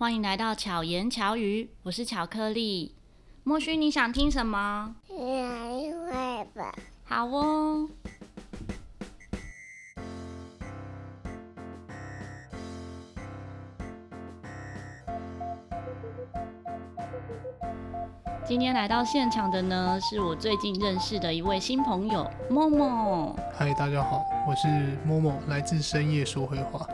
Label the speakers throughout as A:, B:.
A: 欢迎来到巧言巧语，我是巧克力。莫须，你想听什
B: 么？
A: 好哦。今天来到现场的呢，是我最近认识的一位新朋友，Momo。
C: 嗨，大家好，我是 Momo，来自深夜说会话。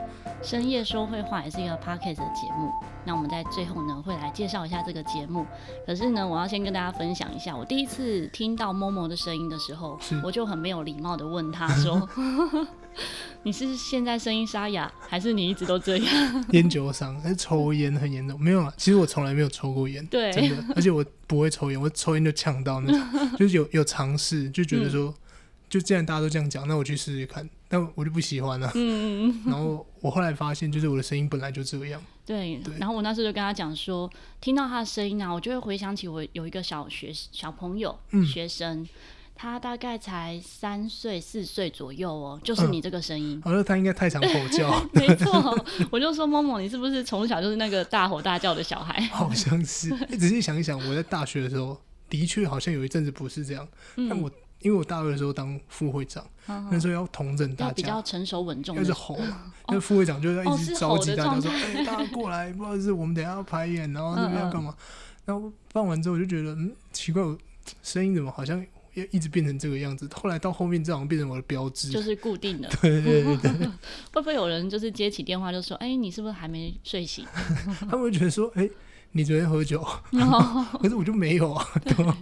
A: 深夜说会话也是一个 podcast 的节目。那我们在最后呢，会来介绍一下这个节目。可是呢，我要先跟大家分享一下，我第一次听到 Momo 的声音的时候，我就很没有礼貌的问他说：“你是现在声音沙哑，还是你一直都这样？”
C: 烟酒嗓，还是抽烟很严重？没有啊，其实我从来没有抽过烟，
A: 对，
C: 真的，而且我不会抽烟，我抽烟就呛到那种，就是有有尝试，就觉得说。嗯就既然大家都这样讲，那我去试试看。但我就不喜欢了。嗯嗯。然后我后来发现，就是我的声音本来就这样。
A: 对。对。然后我那时候就跟他讲说，听到他的声音啊，我就会回想起我有一个小学小朋友，嗯、学生，他大概才三岁四岁左右哦，就是你这个声音。
C: 好、嗯、像他应该太常吼叫。
A: 没错，我就说某某，你是不是从小就是那个大吼大叫的小孩？
C: 好像是。仔细想一想，我在大学的时候，的确好像有一阵子不是这样。嗯、但我。因为我大二的时候当副会长，嗯、那时候要统整大家，
A: 比较成熟稳重，
C: 要是吼，那、哦、副会长就在一直召集大家说：“哎、欸，大家过来，不好意思，我们等下要排演，然后这边要干嘛？”然后放完之后，我就觉得，嗯，奇怪，我声音怎么好像也一直变成这个样子？后来到后面，这好像变成我的标志，就是固定的。对对对对。会
A: 不会有人就是接起电话就说：“哎、欸，你是不是还没睡醒？”
C: 他们会觉得说：“哎、欸。”你昨天喝酒，哦、可是我就没有啊。对，对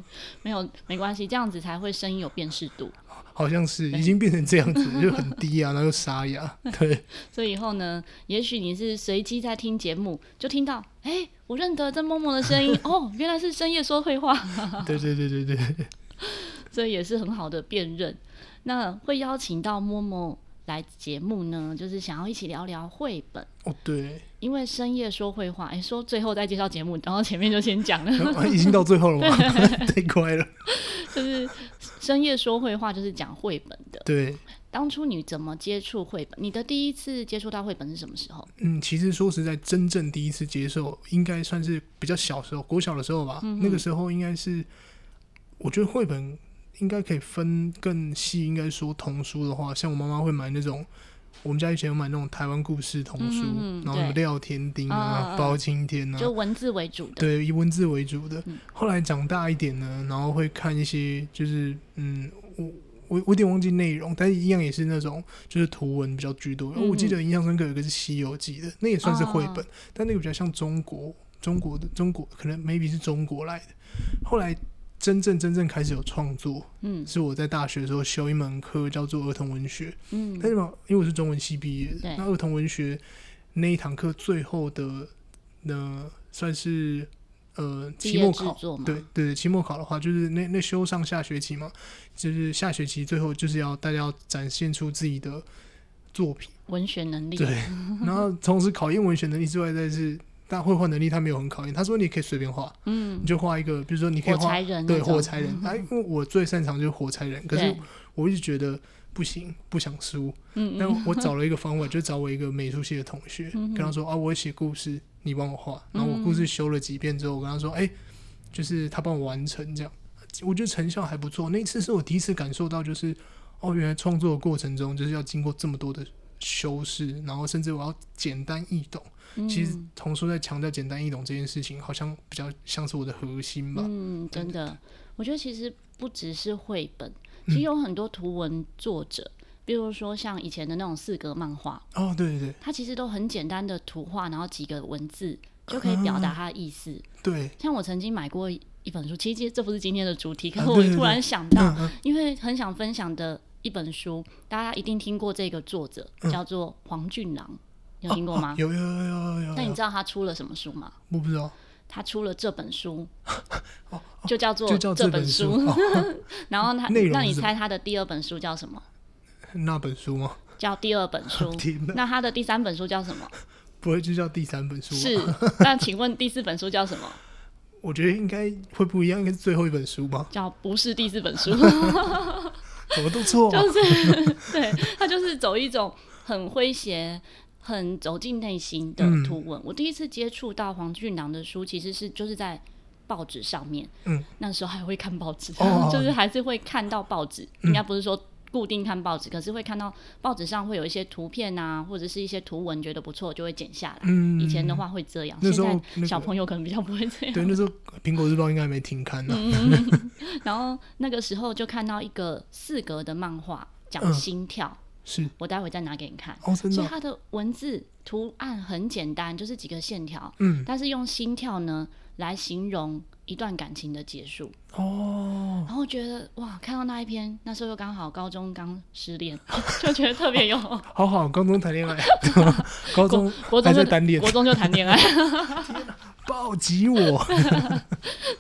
A: 没有没关系，这样子才会声音有辨识度。
C: 好像是已经变成这样子，就很低啊，然后又沙哑。对，
A: 所以以后呢，也许你是随机在听节目，就听到，哎、欸，我认得这 Momo 的声音，哦，原来是深夜说废话。
C: 对对对对对，
A: 这也是很好的辨认。那会邀请到 Momo 来节目呢，就是想要一起聊聊绘本。
C: 哦，对。
A: 因为深夜说绘画，哎、欸，说最后再介绍节目，然后前面就先讲了、
C: 啊，已经到最后了吗？太快了。
A: 就是深夜说绘画，就是讲绘本的。
C: 对。
A: 当初你怎么接触绘本？你的第一次接触到绘本是什么时候？
C: 嗯，其实说实在，真正第一次接受，应该算是比较小时候，国小的时候吧。嗯、那个时候应该是，我觉得绘本应该可以分更细，应该说童书的话，像我妈妈会买那种。我们家以前有买那种台湾故事童书，嗯、然后什么廖天丁啊、包青天啊，
A: 就文字为主的。
C: 对，以文字为主的。嗯、后来长大一点呢，然后会看一些，就是嗯，我我我有点忘记内容，但是一样也是那种，就是图文比较居多。嗯、我记得印象深刻有一个是《西游记》的，那也算是绘本，哦、但那个比较像中国中国的中国，可能 maybe 是中国来的。后来。真正真正开始有创作，嗯，是我在大学的时候修一门课叫做儿童文学，嗯，但是嘛，因为我是中文系毕业的，那儿童文学那一堂课最后的那算是呃期末考，对对对，期末考的话就是那那修上下学期嘛，就是下学期最后就是要大家要展现出自己的作品，
A: 文学能力，
C: 对，然后同时考验文学能力之外，再是。但绘画能力他没有很考验，他说你可以随便画，嗯，你就画一个，比如说你可以画对火柴人，哎，因为我最擅长就是火柴人，可是我一直觉得不行，不想输，嗯，但我找了一个方法，就找我一个美术系的同学，跟他说啊，我写故事，你帮我画，然后我故事修了几遍之后，我跟他说，哎，就是他帮我完成这样，我觉得成效还不错。那次是我第一次感受到，就是哦，原来创作的过程中就是要经过这么多的修饰，然后甚至我要简单易懂。其实童书在强调简单易懂这件事情，好像比较像是我的核心吧。
A: 嗯，真的，我觉得其实不只是绘本，其实有很多图文作者，嗯、比如说像以前的那种四格漫画。
C: 哦，对对对，
A: 它其实都很简单的图画，然后几个文字就可以表达它的意思。嗯、对，像我曾经买过一本书，其实这不是今天的主题，可是我突然想到，啊、对对对，因为很想分享的一本书，大家一定听过这个作者，嗯、叫做黄俊郎。有听过吗？
C: 有有有有有。
A: 那你知道他出了什么书吗？
C: 我不知道。
A: 他出了这本书，就叫做这本书。然后他，那你猜他的第二本书叫什么？
C: 那本书吗？
A: 叫第二本书。那他的第三本书叫什么？
C: 不会就叫第三本书？
A: 是。那请问第四本书叫什么？
C: 我觉得应该会不一样，应该是最后一本书吧？
A: 叫不是第四本书。
C: 怎么都错？
A: 就是对他就是走一种很诙谐。很走进内心的图文。嗯、我第一次接触到黄俊郎的书，其实是就是在报纸上面。嗯，那时候还会看报纸，哦、就是还是会看到报纸，嗯、应该不是说。固定看报纸，可是会看到报纸上会有一些图片啊，或者是一些图文，觉得不错就会剪下来。嗯，以前的话会这样，
C: 那时候
A: 现在小朋友可能比较不会这样。
C: 对，那时候《苹果日报》应该还没停刊呢。
A: 嗯、然后那个时候就看到一个四格的漫画，讲心跳。嗯、是，我待会再拿给你看。哦，真的。其实它的文字图案很简单，就是几个线条。嗯。但是用心跳呢来形容。一段感情的结束哦，然后觉得哇，看到那一篇，那时候又刚好高中刚失恋，就觉得特别有
C: 好好高中谈恋爱，高中
A: 国中
C: 就单恋，
A: 国中就谈恋爱，
C: 暴击我，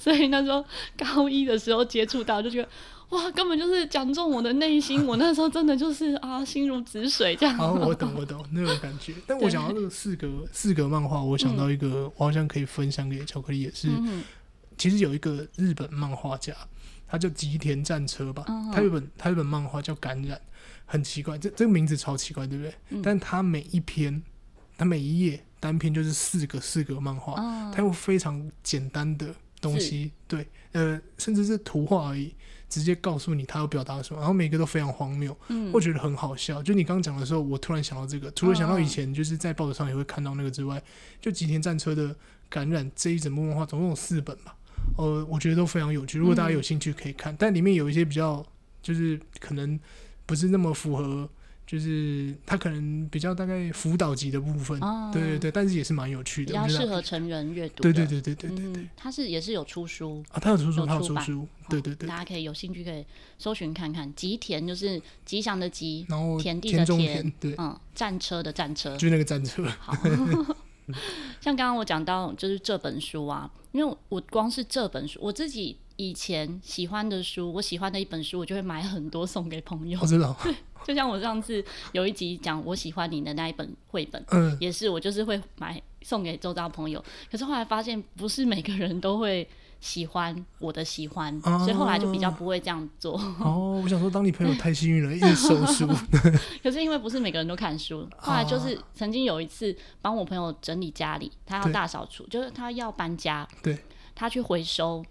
A: 所以那时候高一的时候接触到，就觉得哇，根本就是讲中我的内心，我那时候真的就是啊，心如止水这样。
C: 好，我懂我懂那种感觉。但我想到这个四格四格漫画，我想到一个，我好像可以分享给巧克力，也是。其实有一个日本漫画家，他叫吉田战车吧。他有本他有本漫画叫《感染》，很奇怪，这这个名字超奇怪，对不对？嗯、但他每一篇，他每一页单篇就是四个四个漫画，他用非常简单的东西，对，呃，甚至是图画而已，直接告诉你他要表达什么，然后每个都非常荒谬，嗯、我觉得很好笑。就你刚刚讲的时候，我突然想到这个，除了想到以前就是在报纸上也会看到那个之外，就吉田战车的《感染》这一整部漫画，总共有四本吧。呃，我觉得都非常有趣。如果大家有兴趣可以看，嗯、但里面有一些比较，就是可能不是那么符合，就是他可能比较大概辅导级的部分。哦、对对对，但是也是蛮有趣的，
A: 比较适合成人阅读。
C: 对对对对对对对，
A: 它、嗯、是也是有出书
C: 啊，他有出书，他有出书。对对对，
A: 大家可以有兴趣可以搜寻看看。吉田就是吉祥的吉，
C: 然后
A: 田地的田，
C: 田对，
A: 嗯，战车的战车，
C: 就是那个战车。好。
A: 像刚刚我讲到，就是这本书啊，因为我光是这本书，我自己以前喜欢的书，我喜欢的一本书，我就会买很多送给朋友。
C: 我知道，
A: 就像我上次有一集讲我喜欢你的那一本绘本，嗯，也是我就是会买送给周遭朋友。可是后来发现，不是每个人都会。喜欢我的喜欢，啊、所以后来就比较不会这样做。
C: 哦，我想说，当你朋友太幸运了，一直收书。
A: 可是因为不是每个人都看书，后来就是曾经有一次帮我朋友整理家里，他要大扫除，就是他要搬家，对，他去回收，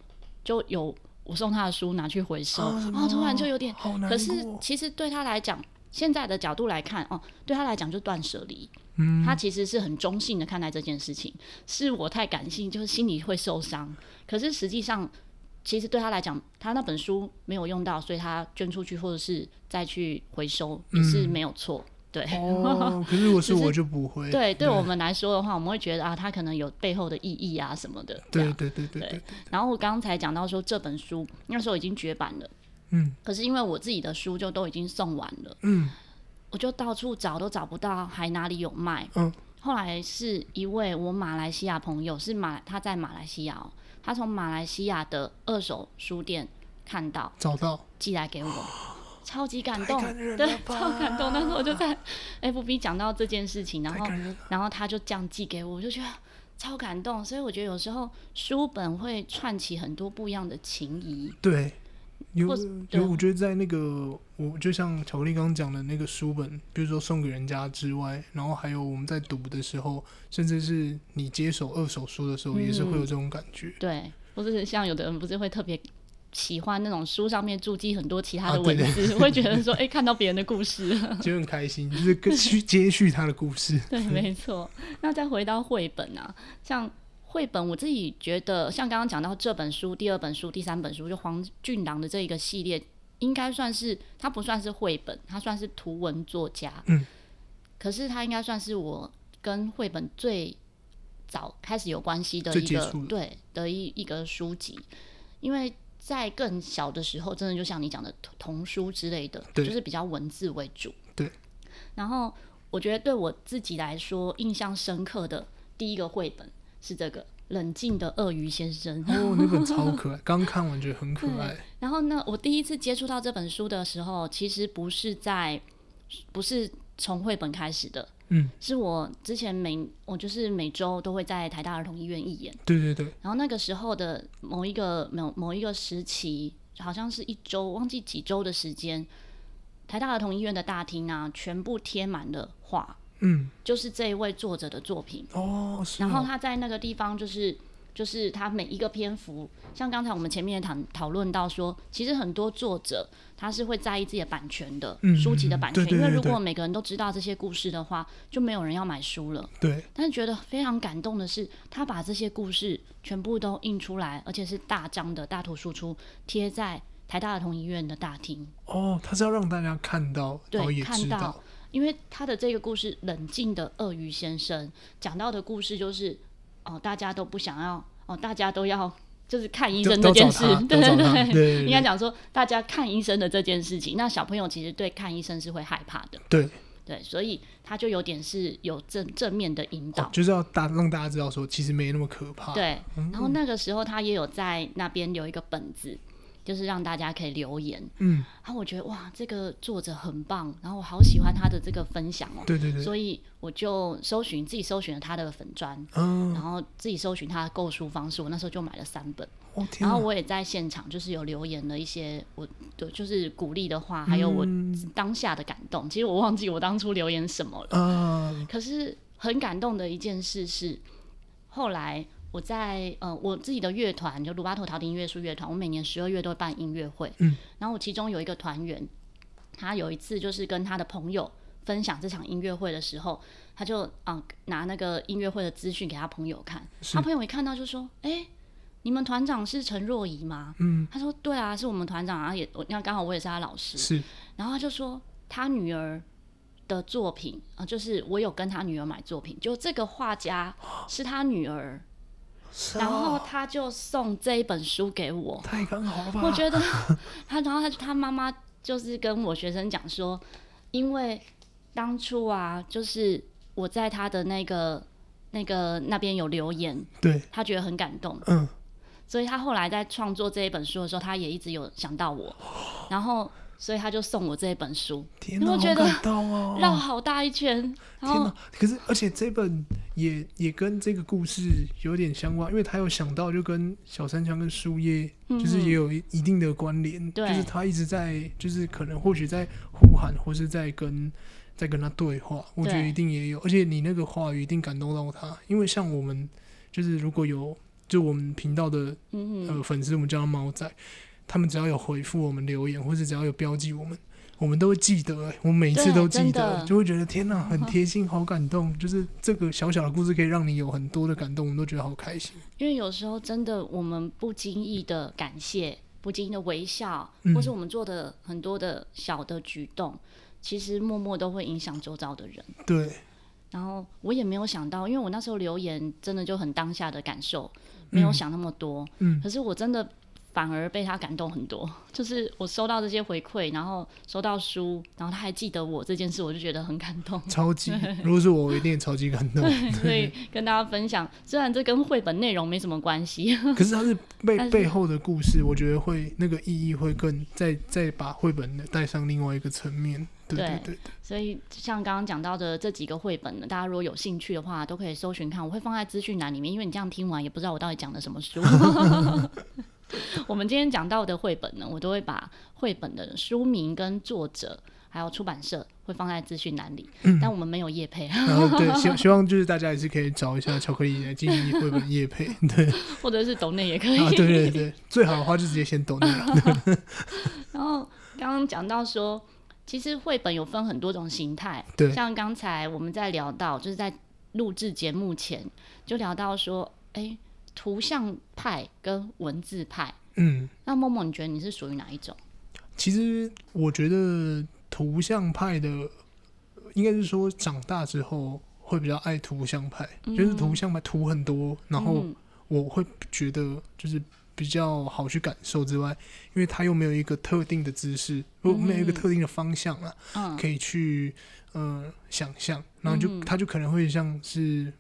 A: 就有我送他的书拿去回收，然后、啊、突然就有点，可是其实对他来讲，现在的角度来看，哦，对他来讲就断舍离。嗯，他其实是很中性的看待这件事情，是我太感性，就是心里会受伤。可是实际上，其实对他来讲，他那本书没有用到，所以他捐出去或者是再去回收也是没有错。嗯、对，
C: 哦，可是如果是我就不会。
A: 对，对，对我们来说的话，我们会觉得啊，它可能有背后的意义啊什么的。
C: 对对对对。
A: 然后我刚才讲到说这本书那时候已经绝版了，嗯，可是因为我自己的书就都已经送完了，嗯。我就到处找都找不到，还哪里有卖？嗯，后来是一位我马来西亚朋友，是马他在马来西亚，他从马来西亚的二手书店看到，
C: 找到
A: 寄来给我，超级感动，对，超感动。那时候我就在 FB 讲到这件事情，然后然后他就这样寄给我，我就觉得超感动。所以我觉得有时候书本会串起很多不一样的情谊。
C: 对。有有，我觉得在那个，我就像巧克力刚刚讲的那个书本，比如说送给人家之外，然后还有我们在读的时候，甚至是你接手二手书的时候，也是会有这种感觉。嗯、
A: 对，或者是像有的人不是会特别喜欢那种书上面注记很多其他的文字，啊、对对对，会觉得说，哎、欸，看到别人的故事
C: 就很开心，就是跟续接续他的故事。
A: 对，没错。那再回到绘本啊，像。绘本我自己觉得，像刚刚讲到这本书、第二本书、第三本书，就黄俊朗的这一个系列，应该算是他不算是绘本，他算是图文作家。嗯。可是他应该算是我跟绘本最早开始有关系的一个对的一一个书籍，因为在更小的时候，真的就像你讲的童书之类的，就是比较文字为主。对。然后我觉得对我自己来说，印象深刻的第一个绘本。是这个冷静的鳄鱼先生
C: 哦，那本超可爱，刚看完觉得很可爱。
A: 然后呢，我第一次接触到这本书的时候，其实不是在，不是从绘本开始的，嗯，是我之前每我就是每周都会在台大儿童医院义演，
C: 对对对。
A: 然后那个时候的某一个某某一个时期，好像是一周，忘记几周的时间，台大儿童医院的大厅啊，全部贴满了画。嗯，就是这一位作者的作品
C: 哦。
A: 然后他在那个地方就是。就是他每一个篇幅，像刚才我们前面谈讨论到说，其实很多作者他是会在意自己的版权的，嗯、书籍的版权，对对对对，因为如果每个人都知道这些故事的话，就没有人要买书了。
C: 对。
A: 但是觉得非常感动的是，他把这些故事全部都印出来，而且是大张的大图输出，贴在台大儿童医院的大厅。
C: 哦，他是要让大家看到，
A: 对，看到，因为他的这个故事《冷静的鳄鱼先生》讲到的故事就是。哦，大家都不想要哦，大家都要就是看医生这件事，对对对，应该讲说大家看医生的这件事情，那小朋友其实对看医生是会害怕的，
C: 对
A: 对，所以他就有点是有正正面的引导，哦，
C: 就是要大让大家知道说其实没那么可怕，
A: 对，然后那个时候他也有在那边留一个本子。就是让大家可以留言，嗯，然后我觉得哇，这个作者很棒，然后我好喜欢他的这个分享哦，
C: 对对对，
A: 所以我就搜寻自己搜寻了他的粉砖，嗯，然后自己搜寻他的购书方式，我那时候就买了三本，
C: 哦，
A: 然后我也在现场就是有留言了一些我的就是鼓励的话，还有我当下的感动，其实我忘记我当初留言什么了，嗯，可是很感动的一件事是后来。我在呃，我自己的乐团就鲁巴托陶笛音乐术乐团，我每年十二月都会办音乐会。嗯，然后我其中有一个团员，他有一次就是跟他的朋友分享这场音乐会的时候，他就啊、呃、拿那个音乐会的资讯给他朋友看，他朋友一看到就说：“哎、欸，你们团长是陈若仪吗？”嗯，他说：“对啊，是我们团长啊，也那刚好我也是他老师。”
C: 是，
A: 然后他就说他女儿的作品啊、呃，就是我有跟他女儿买作品，就这个画家是他女儿。然后他就送这一本书给我，
C: 太刚好了吧？
A: 我觉得 他，然后他他妈妈就是跟我学生讲说，因为当初啊，就是我在他的那个那个那边有留言，
C: 对，
A: 他觉得很感动，嗯，所以他后来在创作这一本书的时候，他也一直有想到我，然后。所以他就送我这一本书，
C: 天哪，我觉得
A: 绕好大一圈。
C: 天哪！可是而且这本也也跟这个故事有点相关，因为他有想到就跟小山枪跟树叶，就是也有一定的关联。嗯，就是他一直在，就是可能或许在呼喊，或是在跟在跟他对话。我觉得一定也有，而且你那个话语一定感动到他，因为像我们就是如果有就我们频道的呃粉丝，我们叫他猫仔。他们只要有回复我们留言，或者只要有标记我们，我们都会记得。我们每次都记得，就会觉得天哪，很贴心，好感动。就是这个小小的故事可以让你有很多的感动，我们都觉得好开心。
A: 因为有时候真的，我们不经意的感谢，不经意的微笑，或是我们做的很多的小的举动，嗯、其实默默都会影响周遭的人。
C: 对。
A: 然后我也没有想到，因为我那时候留言真的就很当下的感受，没有想那么多。嗯。可是我真的。反而被他感动很多，就是我收到这些回馈，然后收到书，然后他还记得我这件事，我就觉得很感动。
C: 超级，如果是我，我一定也超级感动。
A: 所以跟大家分享，虽然这跟绘本内容没什么关系，
C: 可是它是背后的故事，我觉得会那个意义会更再再把绘本带上另外一个层面。对对对，对，对。
A: 所以像刚刚讲到的这几个绘本呢，大家如果有兴趣的话，都可以搜寻看，我会放在资讯栏里面，因为你这样听完也不知道我到底讲的什么书。我们今天讲到的绘本呢，我都会把绘本的书名跟作者还有出版社会放在资讯栏里，嗯，但我们没有业配。
C: 然 后对，希希望就是大家也是可以找一下巧克力来进行绘本业配，对，
A: 或者是抖内也可以。
C: 啊，对对对，最好的话就直接先抖内了。
A: 然后刚刚讲到说，其实绘本有分很多种形态，
C: 对，
A: 像刚才我们在聊到，就是在录制节目前就聊到说，哎。图像派跟文字派，嗯，那默默，你觉得你是属于哪一种？
C: 其实我觉得图像派的，应该是说长大之后会比较爱图像派，嗯、就是图像派图很多，然后我会觉得就是比较好去感受之外，因为它又没有一个特定的姿势，没有一个特定的方向啊，嗯、可以去呃想象，然后就它就可能会像是。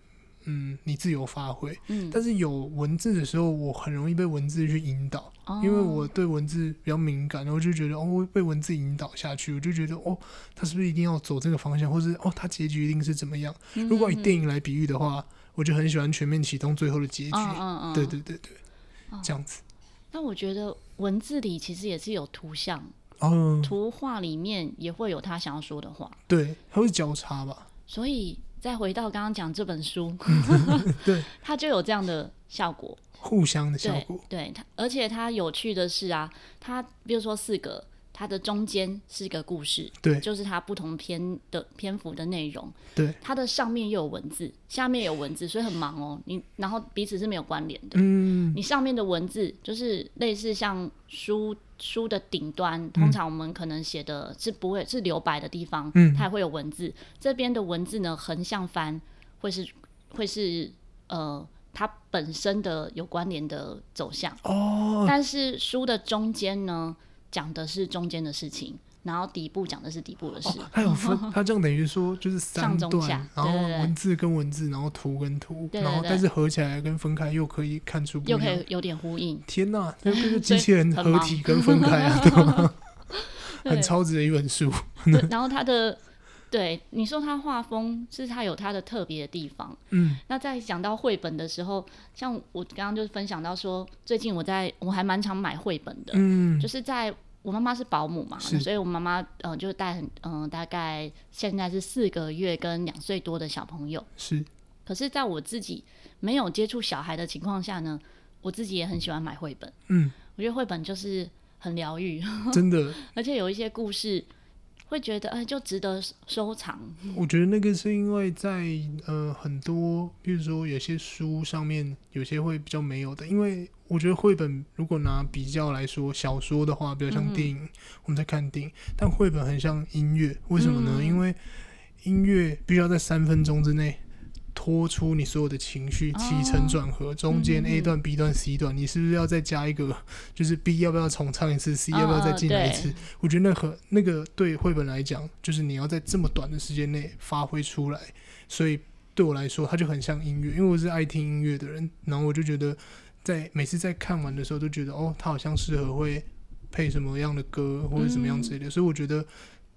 C: 嗯，你自由发挥。嗯，但是有文字的时候，我很容易被文字去引导，哦、因为我对文字比较敏感，然后就觉得哦，被文字引导下去，我就觉得哦，他是不是一定要走这个方向，或是哦，他结局一定是怎么样？嗯、如果以电影来比喻的话，我就很喜欢全面启动最后的结局。嗯嗯嗯，对对对对，哦、这样子。
A: 那我觉得文字里其实也是有图像，嗯，图画里面也会有他想要说的话。
C: 对，它会交叉吧。
A: 所以再回到刚刚讲这本书，
C: 对，
A: 它就有这样的效果，
C: 互相的效果。
A: 对它，而且它有趣的是啊，它比如说四个。它的中间是一个故事，
C: 对，
A: 就是它不同篇的篇幅的内容，
C: 对，
A: 它的上面又有文字，下面有文字，所以很忙哦。你然后彼此是没有关联的，
C: 嗯，
A: 你上面的文字就是类似像书书的顶端，通常我们可能写的是不会是留白的地方，嗯，它也会有文字。这边的文字呢，横向翻会是会是呃它本身的有关联的走向。
C: 哦，但是
A: 书的中间呢，讲的是中间的事情，然后底部讲的是底部的事。
C: 哦、它有 分，它这样等于说就是三段，
A: 上中下，
C: 然后文字跟文字，然后图跟图，
A: 对对对，
C: 然后但是合起来跟分开又可以看出不一样，
A: 又可以有点呼应。
C: 天哪，这个机器人合体跟分开啊，对吗？很超值的一本
A: 书。然后它的。对，你说他画风是他有他的特别的地方。嗯，那在讲到绘本的时候，像我刚刚就分享到说，最近我在我还蛮常买绘本的。嗯，就是在我妈妈是保姆嘛，所以我妈妈嗯就带很嗯、呃、大概现在是四个月跟两岁多的小朋友。
C: 是，
A: 可是在我自己没有接触小孩的情况下呢，我自己也很喜欢买绘本。
C: 嗯，
A: 我觉得绘本就是很疗愈，
C: 真的，
A: 而且有一些故事。会觉得哎，就值得收藏。
C: 我觉得那个是因为在呃很多，比如说有些书上面有些会比较没有的。因为我觉得绘本如果拿比较来说，小说的话比较像电影，嗯、我们在看电影，但绘本很像音乐。为什么呢？嗯、因为音乐必须要在三分钟之内。拖出你所有的情绪，起承转合，中间 A 段、B 段、C 段，你是不是要再加一个？就是 B 要不要重唱一次？C 要不要再进来一次？我觉得那和那个对绘本来讲，就是你要在这么短的时间内发挥出来，所以对我来说，它就很像音乐，因为我是爱听音乐的人，然后我就觉得，在每次在看完的时候，都觉得哦，它好像适合会配什么样的歌，或者什么样之类的，所以我觉得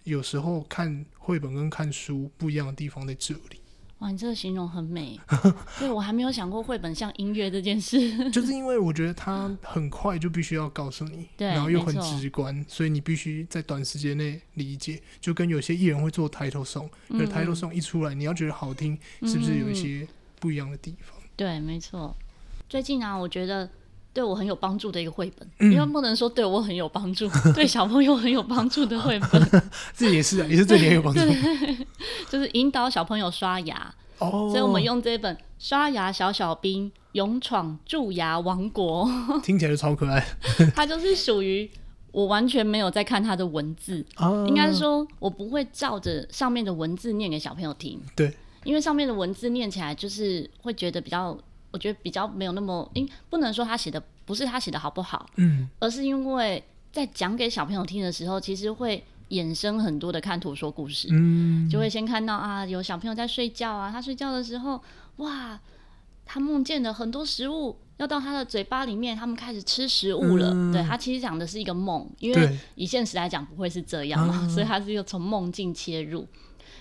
C: 有时候看绘本跟看书不一样的地方在这里。
A: 哇，你这个形容很美，对，我还没有想过绘本像音乐这件事。
C: 就是因为我觉得它很快就必须要告诉你，
A: 对，
C: 然后又很直观，所以你必须在短时间内理解。就跟有些艺人会做 title song，可是 title song 一出来，你要觉得好听，是不是有一些不一样的地方？
A: 对，没错。最近啊，我觉得。对我很有帮助的一个绘本，嗯、因为不能说对我很有帮助，对小朋友很有帮助的绘本，
C: 这也是啊，也是对你很有帮助。
A: 就是引导小朋友刷牙，哦，所以我们用这本《刷牙小小兵勇闯蛀牙王国》，
C: 听起来就超可爱。
A: 它就是属于我完全没有在看它的文字，哦、应该说我不会照着上面的文字念给小朋友听，
C: 对，
A: 因为上面的文字念起来就是会觉得比较。我觉得比较没有那么，因不能说他写的不是他写的好不好，嗯，而是因为在讲给小朋友听的时候，其实会衍生很多的看图说故事，嗯，就会先看到啊，有小朋友在睡觉啊，他睡觉的时候，哇，他梦见了很多食物要到他的嘴巴里面，他们开始吃食物了，嗯、对，他其实讲的是一个梦，因为以现实来讲不会是这样嘛，所以他是又从梦境切入，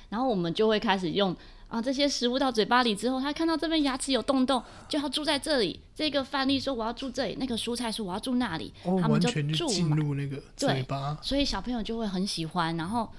A: 然后我们就会开始用。啊，这些食物到嘴巴里之后，他看到这边牙齿有洞洞，就要住在这里。这个范例说我要住这里，那个蔬菜说我要住那里，
C: 哦、
A: 他们就住
C: 进入那个嘴巴。
A: 对，所以小朋友就会很喜欢。然后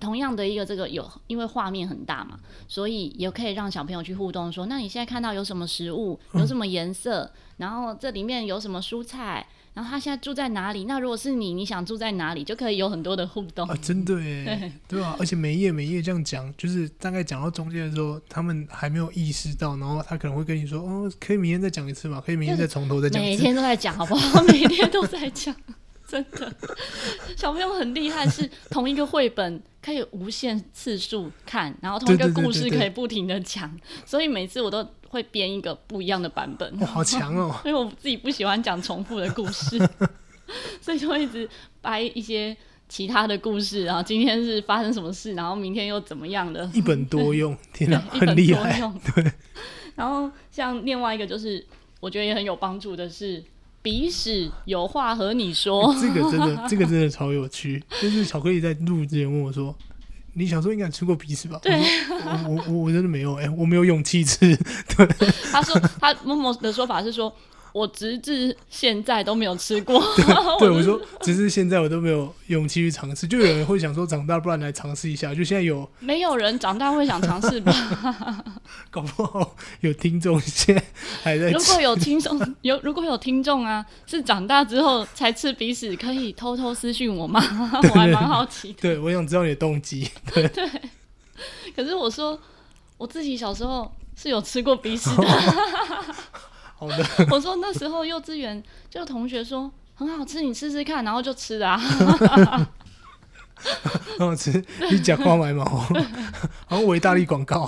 A: 同样的一个这个有，因为画面很大嘛，所以也可以让小朋友去互动说，说那你现在看到有什么食物，有什么颜色，嗯、然后这里面有什么蔬菜。然后他现在住在哪里？那如果是你，你想住在哪里？就可以有很多的互动
C: 啊！真的耶，对，对啊，而且每一页每一页这样讲，就是大概讲到中间的时候，他们还没有意识到，然后他可能会跟你说：“哦，可以明天再讲一次嘛？可以明天再从头再讲一次。”
A: 每天都在讲，好不好？每天都在讲，真的。小朋友很厉害，是同一个绘本可以无限次数看，然后同一个故事可以不停的讲，所以每次我都。会编一个不一样的版本，
C: 哦、好强哦！
A: 因为我自己不喜欢讲重复的故事，所以就会一直掰一些其他的故事。然后今天是发生什么事，然后明天又怎么样的？
C: 一本多用，天哪，很厉害。对。
A: 然后像另外一个就是，我觉得也很有帮助的是，鼻屎有话和你说。
C: 这个真的，这个真的超有趣。就是巧克力在录之前问我说。你小时候应该吃过鼻屎吧？
A: 对，
C: 我我我我真的没有哎、欸，我没有勇气吃。对，
A: 他说他默默的说法是说，我直至现在都没有吃过。
C: 对，我说直至现在我都没有勇气去尝试。就有人会想说，长大不然来尝试一下。就现在有
A: 没有人长大会想尝试吧？
C: 搞不好有听众现在还在。
A: 如果有听众有如果有听众啊，是长大之后才吃鼻屎，可以偷偷私讯我吗？我还蛮好奇的。
C: 对，我想知道你的动机。对。
A: 对。可是我说我自己小时候是有吃过鼻屎的。
C: 好的。
A: 我说那时候幼稚园就同学说很好吃，你试试看，然后就吃的啊。
C: 很好吃，你假花买毛，好像维大利广告。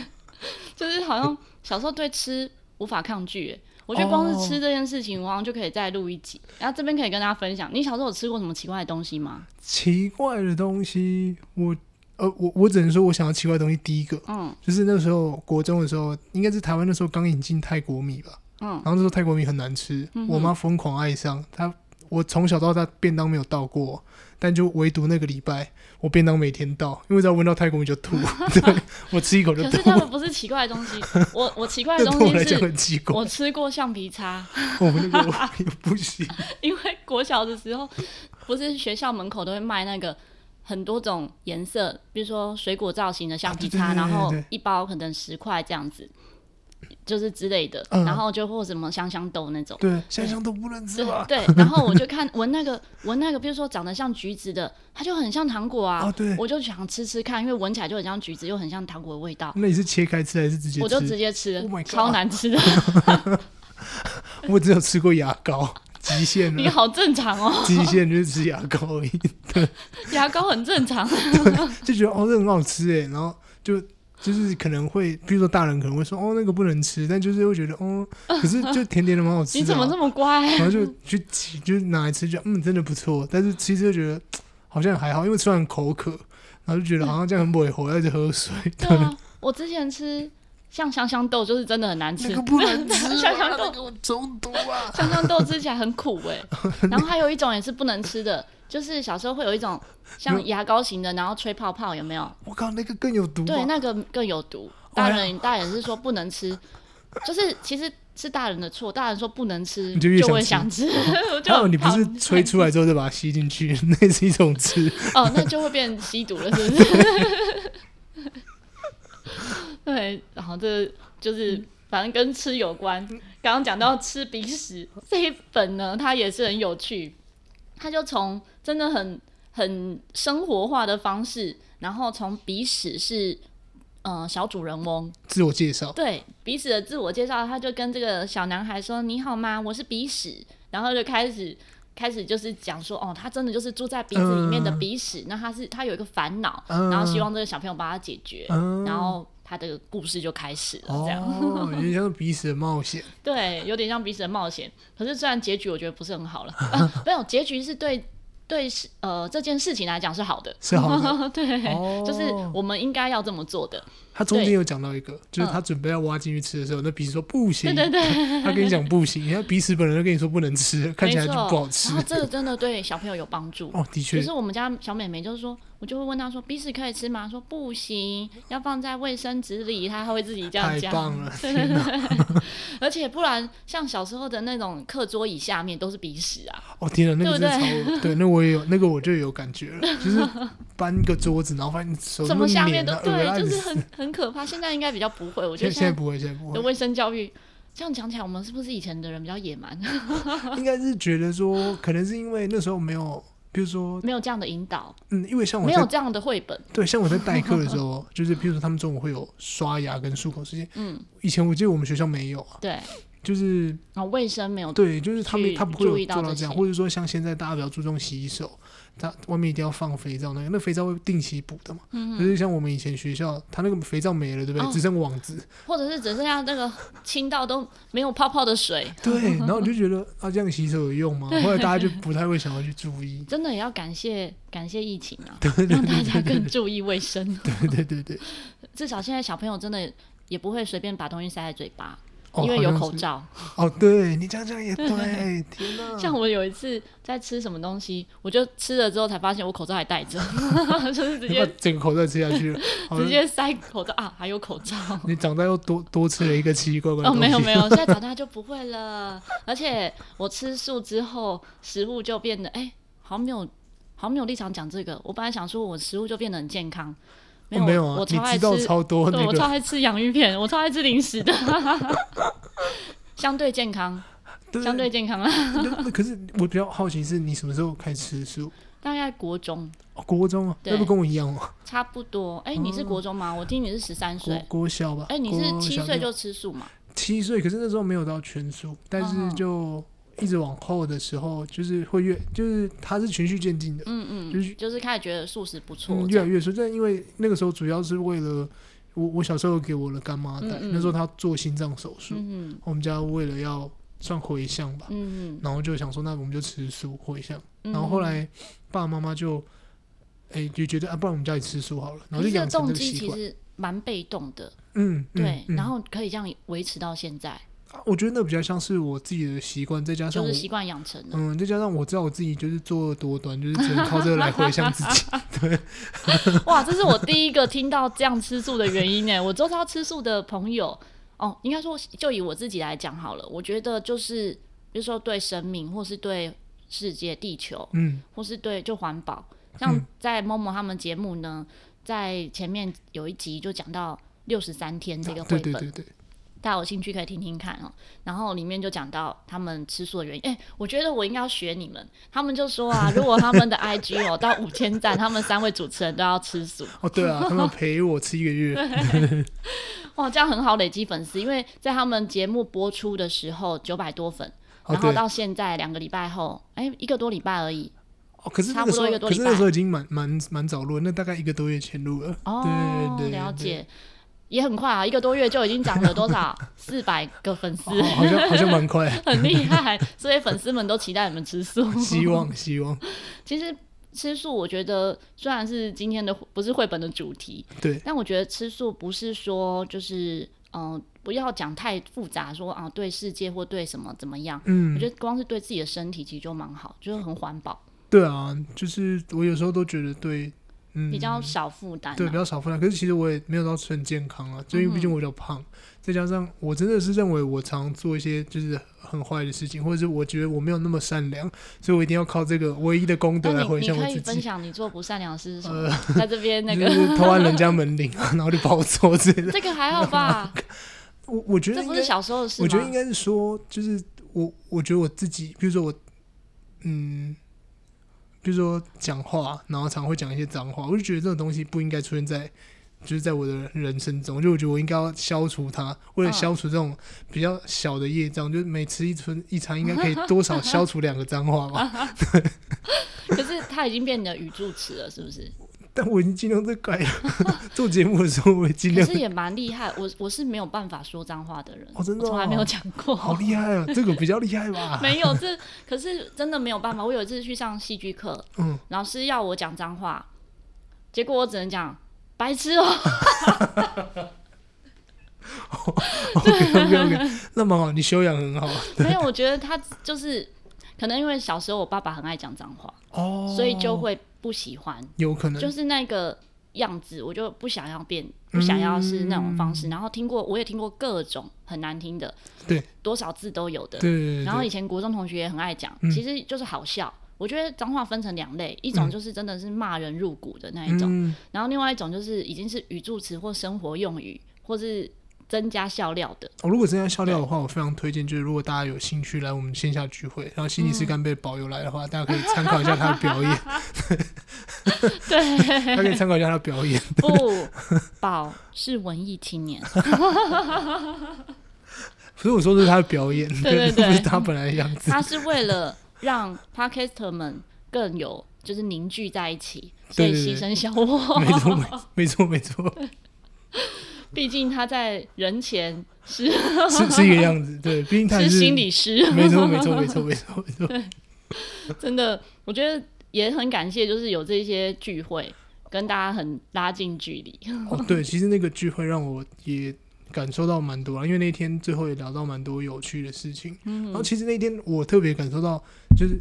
A: 就是好像小时候对吃无法抗拒，我觉得光是吃这件事情，我好像就可以再录一集。然后这边可以跟大家分享，你小时候有吃过什么奇怪的东西吗？
C: 奇怪的东西，我。呃，我我只能说，我想要奇怪的东西，第一个，嗯，就是那时候国中的时候，应该是台湾那时候刚引进泰国米吧，嗯，然后那时候泰国米很难吃，嗯、我妈疯狂爱上她，我从小到大便当没有倒过，但就唯独那个礼拜，我便当每天倒，因为只要闻到泰国米就吐，对，我吃一口就吐。
A: 可是他们不是奇怪的东西，我我奇怪的东西是，我来讲很奇怪，我吃过橡皮擦，
C: 我们那个也不行，
A: 因为国小的时候，不是学校门口都会卖那个。很多种颜色，比如说水果造型的橡皮擦，然后一包可能十块这样子，就是之类的，然后就或什么香香豆那种。
C: 对，香香豆不能吃吧？
A: 对，然后我就看闻那个 闻那个，比如说长得像橘子的，它就很像糖果啊。对，我就想吃吃看，因为闻起来就很像橘子，又很像糖果的味道。
C: 那你是切开吃还是直接吃？
A: 我就直接吃了，超难吃的。
C: 我只有吃过牙膏。极限，
A: 你好正常哦。
C: 极限就是吃牙膏而已，对，
A: 牙膏很正常。
C: 就觉得哦，这很好吃哎，然后就就是可能会，比如说大人可能会说哦，那个不能吃，但就是会觉得哦，可是就甜甜的蛮好吃的。
A: 你怎么这么乖？
C: 然后就去挤，就拿来吃，就嗯，真的不错。但是其实就觉得 好像还好，因为吃完口渴，然后就觉得好像这样很不会活，一直喝水。对啊，
A: 我之前吃。像香香豆就是真的很难吃，
C: 不能吃，
A: 香香豆
C: 给我中毒啊！
A: 香香豆吃起来很苦哎、欸，然后还有一种也是不能吃的，就是小时候会有一种像牙膏型的，然后吹泡泡，有没有？
C: 我靠，那个更有毒。
A: 对，那个更有毒。大人大人是说不能吃，就是其实是大人的错，大人说不能吃，
C: 你就越想吃。
A: 想吃
C: 哦，你不是吹出来之后再把它吸进去，那是一种吃。
A: 哦，那就会变吸毒了，是不是？对，然后这就是反正跟吃有关。刚刚讲到吃鼻屎这一本呢，它也是很有趣。它就从真的很很生活化的方式，然后从鼻屎是呃小主人翁
C: 自我介绍，
A: 对鼻屎的自我介绍，他就跟这个小男孩说：“你好吗？我是鼻屎。”然后就开始开始就是讲说：“哦，他真的就是住在鼻子里面的鼻屎。嗯”那他是他有一个烦恼，嗯，然后希望这个小朋友帮他解决，嗯，然后。他的故事就开始了，这样
C: 哦，有点像彼此的冒险。
A: 对，有点像彼此的冒险。可是虽然结局我觉得不是很好了，啊，没有结局是对。对，是呃，这件事情来讲是好的，
C: 是好的，
A: 对，哦，就是我们应该要这么做的。
C: 他中间有讲到一个，就是他准备要挖进去吃的时候，那鼻屎说不行，对对对，他跟你讲不行，人家鼻屎本人就跟你说不能吃，看起来就不好吃。
A: 然后这个真的对小朋友有帮助
C: 哦，的确。
A: 可是我们家小妹妹，就是说我就会问她说鼻屎可以吃吗？说不行，要放在卫生纸里，她会自己这样讲。
C: 太棒了，
A: 对对对，而且不然像小时候的那种课桌椅下面都是鼻屎啊。
C: 哦天哪，那个真的超对，那我也有，那个我就有感觉了，就是搬一个桌子，然后发现手什么
A: 下面都对，就是很很可怕。现在应该比较不会，我觉得
C: 现在不会，现在不会。
A: 的卫生教育这样讲起来，我们是不是以前的人比较野蛮？
C: 应该是觉得说，可能是因为那时候没有，比如说
A: 没有这样的引导。
C: 嗯，因为像我
A: 没有这样的绘本，
C: 对，像我在代课的时候，就是比如说他们中午会有刷牙跟漱口时间。嗯，以前我记得我们学校没有啊。
A: 对。
C: 就是
A: 啊，卫生没有
C: 对，就是他们他不会有做到这样，或者说像现在大家比较注重洗手，他外面一定要放肥皂那个，那肥皂会定期补的嘛。嗯，就是像我们以前学校，它那个肥皂没了，对不对？哦、只剩网子，
A: 或者是只剩下那个清到都没有泡泡的水。
C: 对，然后你就觉得啊，这样洗手有用吗？后来大家就不太会想要去注意。
A: 真的也要感谢感谢疫情啊，让大家更注意卫生。
C: 对对对对，
A: 至少现在小朋友真的也不会随便把东西塞在嘴巴。
C: 哦、
A: 因为有口罩。
C: 哦，对你这样讲也对，天哪！
A: 像我有一次在吃什么东西，我就吃了之后才发现我口罩还戴着，就是直接
C: 整个口罩吃下去了，
A: 直接塞口罩啊，还有口罩。
C: 你长大又多多吃了一个奇奇怪怪的。
A: 哦，没有没有，现在长大就不会了。而且我吃素之后，食物就变得哎、欸，好没有好像没有立场讲这个。我本来想说我食物就变得很健康。没有，哦、没有啊，我超爱吃，
C: 超多、那个、
A: 对，我超爱吃洋芋片，我超爱吃零食的，相对健康，對相对健康啊。
C: 可是我比较好奇，是你什么时候开始吃素？
A: 大概国中。
C: 哦，国中啊，那不跟我一样吗？
A: 差不多。哎、欸，你是国中吗？我听你是十三岁。
C: 国小吧。
A: 哎、欸，你是七岁就吃素嘛？
C: 七岁，可是那时候没有到全素，但是就。哦一直往后的时候，就是会越，就是它是循序渐进的，
A: 嗯嗯，就是
C: 就是
A: 开始觉得素食不错、
C: 嗯，越来越素。但因为那个时候主要是为了我，我小时候给我的干妈带，嗯嗯那时候她做心脏手术，嗯嗯我们家为了要算回向吧，嗯嗯然后就想说，那我们就吃素回向。然后后来爸爸妈妈就，哎、欸，就觉得啊，不然我们家里吃素好了，然后就养成这个习惯。其实
A: 蛮被动的，
C: 嗯，
A: 对，嗯、然后可以这样维持到现在。
C: 我觉得那比较像是我自己的习惯，再加上
A: 就是习惯养成的。
C: 嗯，再加上我知道我自己就是作恶多端，就是只能靠这个来回向自己。对，
A: 哇，这是我第一个听到这样吃素的原因呢。我周遭吃素的朋友，哦，应该说就以我自己来讲好了。我觉得就是，比如说对生命，或是对世界、地球，嗯，或是对就环保。像在 Momo 他们节目呢，在前面有一集就讲到六十三天这个绘本。对对对对。大家有兴趣可以听听看哦、喔，然后里面就讲到他们吃素的原因。哎、欸，我觉得我应该要学你们。他们就说啊，如果他们的 IG 哦、喔、到五千赞，他们三位主持人都要吃素。
C: 哦，对啊，他们陪我吃一个月。
A: 哇，这样很好累积粉丝，因为在他们节目播出的时候九百多粉，然后到现在两个礼拜后，哎、欸，一个多礼拜而已。
C: 哦，可是差不多一个多礼拜，可是那时候已经蛮蛮蛮早录，那大概一个多月前录了。
A: 哦，对对对，了解。也很快啊，一个多月就已经涨了多少？四百个粉丝，
C: 好像好像蛮快，
A: 很厉害。所以粉丝们都期待你们吃素。
C: 希望希望。
A: 其实吃素，我觉得虽然是今天的不是绘本的主题，
C: 对，
A: 但我觉得吃素不是说就是嗯、呃，不要讲太复杂，说啊对世界或对什么怎么样。嗯，我觉得光是对自己的身体其实就蛮好，就是很环保。
C: 对啊，就是我有时候都觉得对。嗯，
A: 比较少负担，
C: 对，比较少负担。可是其实我也没有到很健康啊，就因为毕竟我比较胖，嗯、再加上我真的是认为我常做一些就是很坏的事情，或者是我觉得我没有那么善良，所以我一定要靠这个唯一的功德来回向我自己。你可以
A: 分享你做不善良的事是什么？呃、在这边那个
C: 就是偷按人家门铃啊，然后就跑走之类的。
A: 这个还好吧？
C: 我我觉得
A: 这不是小时候的事。
C: 我觉得应该是说，就是我我觉得我自己，比如说我，嗯。比如说讲话，然后常会讲一些脏话，我就觉得这种东西不应该出现在，就是在我的人生中。就我觉得我应该要消除它，为了消除这种比较小的业障，就是每吃一餐一餐，应该可以多少消除两个脏话吧？对。
A: 可是它已经变你的语助词了，是不是？
C: 但我已经尽量在改了。做节目的时候，我也尽量。
A: 可是也蛮厉害，我我是没有办法说脏话的人，
C: 哦、真的、哦，
A: 从来没有讲过。
C: 好厉害啊！这个比较厉害吧？
A: 没有这，可是真的没有办法。我有一次去上戏剧课，嗯，老师要我讲脏话，结果我只能讲白痴哦。
C: OK OK OK，那么好，你修养很好。
A: 没有，我觉得他就是可能因为小时候我爸爸很爱讲脏话，哦，所以就会。不喜欢，
C: 有可能
A: 就是那个样子，我就不想要变，不想要是那种方式。嗯、然后听过，我也听过各种很难听的，
C: 对，
A: 多少字都有的。然后以前国中同学也很爱讲，嗯、其实就是好笑。我觉得脏话分成两类，一种就是真的是骂人入骨的那一种，嗯、然后另外一种就是已经是语助词或生活用语，或是。增加笑料的
C: 哦，如果增加笑料的话，我非常推荐，就是如果大家有兴趣来我们线下聚会，然后心理师干杯保佑来的话，嗯、大家可以参考一下他的表演。
A: 对，
C: 他可以参考一下他的表演。
A: 不，宝是文艺青年。
C: 所以我说的是他的表演，
A: 对对对，
C: 不是他本来的样子。
A: 他是为了让 Podcaster 们更有就是凝聚在一起，所以牺牲小我。
C: 没错，没错，没错。
A: 毕竟他在人前是
C: 是是一个样子，对，毕竟他是，
A: 是心理师，
C: 没错没错没错没错没错，
A: 对，真的，我觉得也很感谢，就是有这些聚会跟大家很拉近距离。
C: 哦，对，其实那个聚会让我也感受到蛮多啊，因为那天最后也聊到蛮多有趣的事情。
A: 嗯，
C: 然后其实那天我特别感受到，就是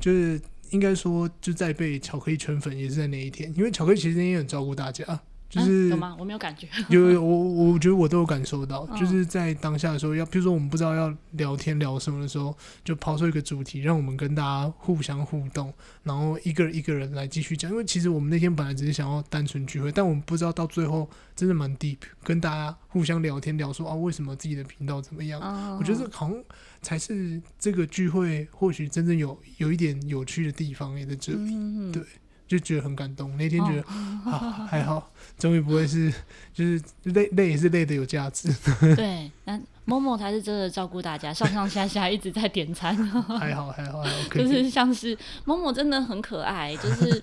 C: 就是应该说就在被巧克力圈粉也是在那一天，因为巧克力其实那天很照顾大家。就是、
A: 啊、有吗？我没有感觉。
C: 有有，我我觉得我都有感受到，就是在当下的时候，要比如说我们不知道要聊天聊什么的时候，就抛出一个主题，让我们跟大家互相互动，然后一个人一个人来继续讲。因为其实我们那天本来只是想要单纯聚会，但我们不知道到最后真的蛮 deep，跟大家互相聊天聊说啊，为什么自己的频道怎么样？我觉得这好像才是这个聚会或许真正有有一点有趣的地方也在这里，对。就觉得很感动，那天觉得、哦、啊还好，终于不会是就是累累也是累的有价值。
A: 对，那 Momo 才是真的照顾大家，上上下下一直在点餐。
C: 还好还好还好，
A: 就是像是 Momo 真的很可爱，就是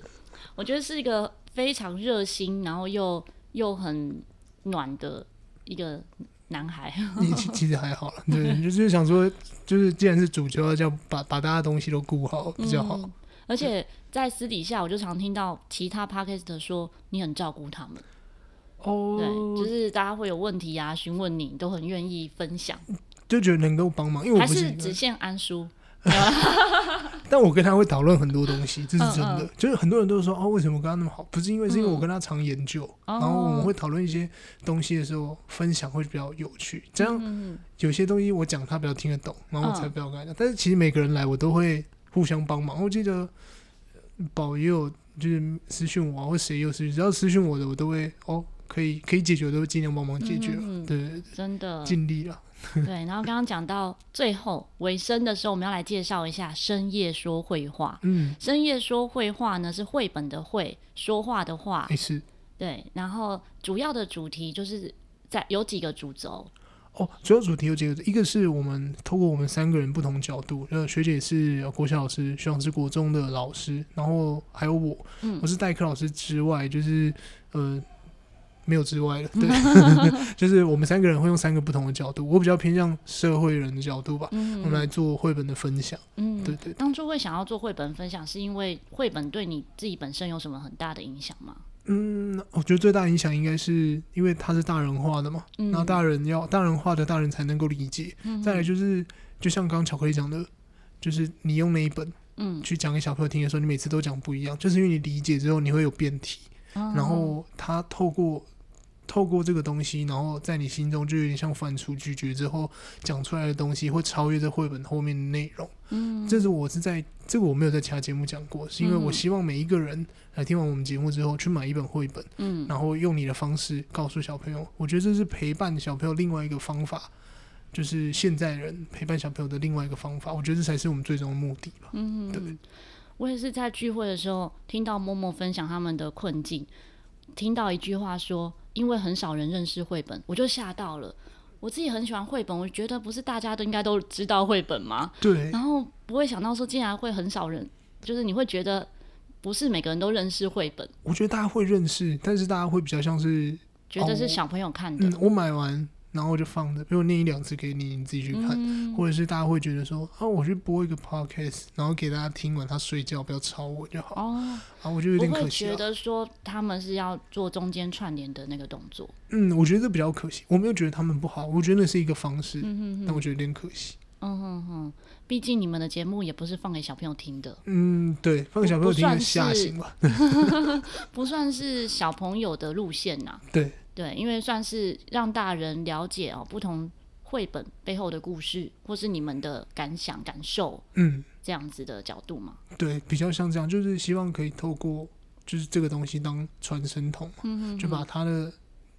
A: 我觉得是一个非常热心，然后又又很暖的一个男孩。
C: 你其其实还好了，对，就是想说，就是既然是主角，要把把大家东西都顾好比较好。嗯
A: 而且在私底下，我就常听到其他 podcast 说你很照顾他们。哦，对，就是大家会有问题啊，询问你，都很愿意分享，
C: 就觉得能够帮忙。因为我不是，
A: 还是只限安叔，
C: 但我跟他会讨论很多东西，这是真的。就是很多人都说哦，为什么我跟他那么好？不是因为，是因为我跟他常研究，嗯、然后我们会讨论一些东西的时候，分享会比较有趣。这样有些东西我讲他比较听得懂，然后我才不要跟他讲。嗯、但是其实每个人来，我都会。互相帮忙，我记得宝也有就是私讯我，或谁有私讯，只要私讯我的，我都会哦，可以可以解决，我都会尽量帮忙解决。嗯、对，
A: 真的
C: 尽力了。
A: 对，然后刚刚讲到最后尾声的时候，我们要来介绍一下深夜说绘画。嗯，深夜说绘画呢是绘本的绘，说话的
C: 话。
A: 对，然后主要的主题就是在有几个主轴。
C: 哦，主要主题有几个，一个是我们透过我们三个人不同角度，呃，学姐是国小老师，学长是国中的老师，然后还有我，嗯、我是代课老师之外，就是呃没有之外了，对，就是我们三个人会用三个不同的角度，我比较偏向社会人的角度吧，嗯、我们来做绘本的分享，嗯，对，对对。
A: 当初会想要做绘本分享，是因为绘本对你自己本身有什么很大的影响吗？
C: 嗯，我觉得最大影响应该是因为它是大人画的嘛，嗯、然后大人要大人画的大人才能够理解。嗯、再来就是，就像刚刚巧克力讲的，就是你用那一本，嗯，去讲给小朋友听的时候，你每次都讲不一样，就是因为你理解之后你会有变体，然后他透过透过这个东西，然后在你心中就有点像反刍咀嚼之后讲出来的东西会超越这绘本后面的内容。嗯，这是我是在这个我没有在其他节目讲过，是因为我希望每一个人。来听完我们节目之后，去买一本绘本，嗯，然后用你的方式告诉小朋友，我觉得这是陪伴小朋友另外一个方法，就是现在人陪伴小朋友的另外一个方法，我觉得这才是我们最终的目的吧。嗯，对。
A: 我也是在聚会的时候听到 Momo 分享他们的困境，听到一句话说，因为很少人认识绘本，我就吓到了。我自己很喜欢绘本，我觉得不是大家都应该都知道绘本吗？
C: 对。
A: 然后不会想到说，竟然会很少人，就是你会觉得。不是每个人都认识绘本，
C: 我觉得大家会认识，但是大家会比较像是
A: 觉得是小朋友看的。
C: 哦、嗯，我买完然后就放着，比如念一两次给你，你自己去看，嗯、或者是大家会觉得说啊，我去播一个 podcast，然后给大家听完，他睡觉不要吵我就好。哦，啊，我就有点可惜。我会觉
A: 得说他们是要做中间串联的那个动作。
C: 嗯，我觉得这比较可惜。我没有觉得他们不好，我觉得那是一个方式，嗯、哼哼但我觉得有点可惜。
A: 嗯哼哼。毕竟你们的节目也不是放给小朋友听的。
C: 嗯，对，放给小朋友听的吓醒吧。
A: 不算是小朋友的路线呐。
C: 对
A: 对，因为算是让大人了解哦不同绘本背后的故事，或是你们的感想感受，嗯，这样子的角度嘛。
C: 对，比较像这样，就是希望可以透过就是这个东西当传声筒嘛，嗯、哼哼就把他的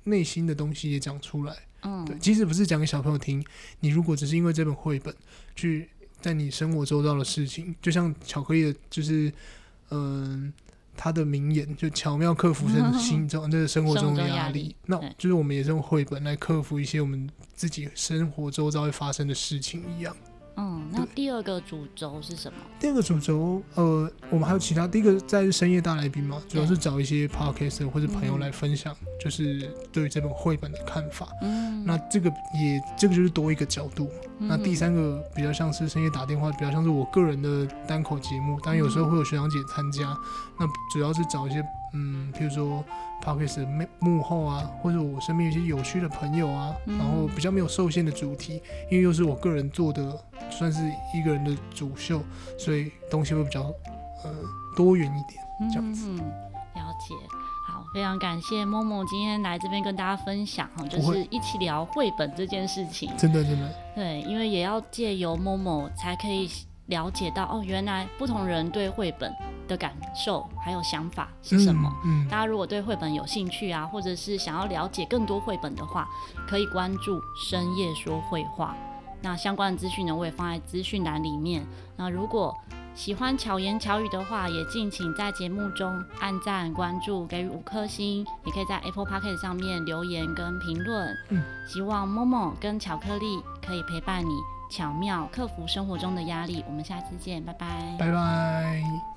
C: 内心的东西也讲出来。嗯，对，即使不是讲给小朋友听，你如果只是因为这本绘本去。在你生活周遭的事情，就像巧克力的，就是，嗯、呃，他的名言就巧妙克服生心中 这个生活中的压力。那就是我们也是用绘本来克服一些我们自己生活周遭会发生的事情一样。
A: 嗯，那第二个主轴是什么？
C: 第二个主轴，呃，我们还有其他。第一个在深夜大来宾嘛，主要是找一些 Podcast 或者朋友来分享，就是对于这本绘本的看法。嗯，那这个也这个就是多一个角度。嗯、那第三个比较像是深夜打电话，比较像是我个人的单口节目，当然有时候会有学长姐参加。嗯、那主要是找一些嗯，譬如说 Podcast 的幕后啊，或者我身边一些有趣的朋友啊，嗯、然后比较没有受限的主题，因为又是我个人做的，算是一个人的主秀，所以东西会比较呃多元一点，这样子。
A: 嗯，了解。好，非常感谢 Momo 今天来这边跟大家分享哈，就是一起聊绘本这件事情。
C: 真的真的。
A: 对，因为也要借由 Momo 才可以了解到哦，原来不同人对绘本的感受还有想法是什么。嗯。嗯，大家如果对绘本有兴趣啊，或者是想要了解更多绘本的话，可以关注深夜说绘画。那相关的资讯呢，我也放在资讯栏里面。那如果喜欢巧言巧语的话，也敬请在节目中按赞、关注、给予五颗星，也可以在 Apple Podcast 上面留言跟评论。嗯，希望 Momo 跟巧克力可以陪伴你，巧妙克服生活中的压力。我们下次见，拜拜。
C: 拜拜。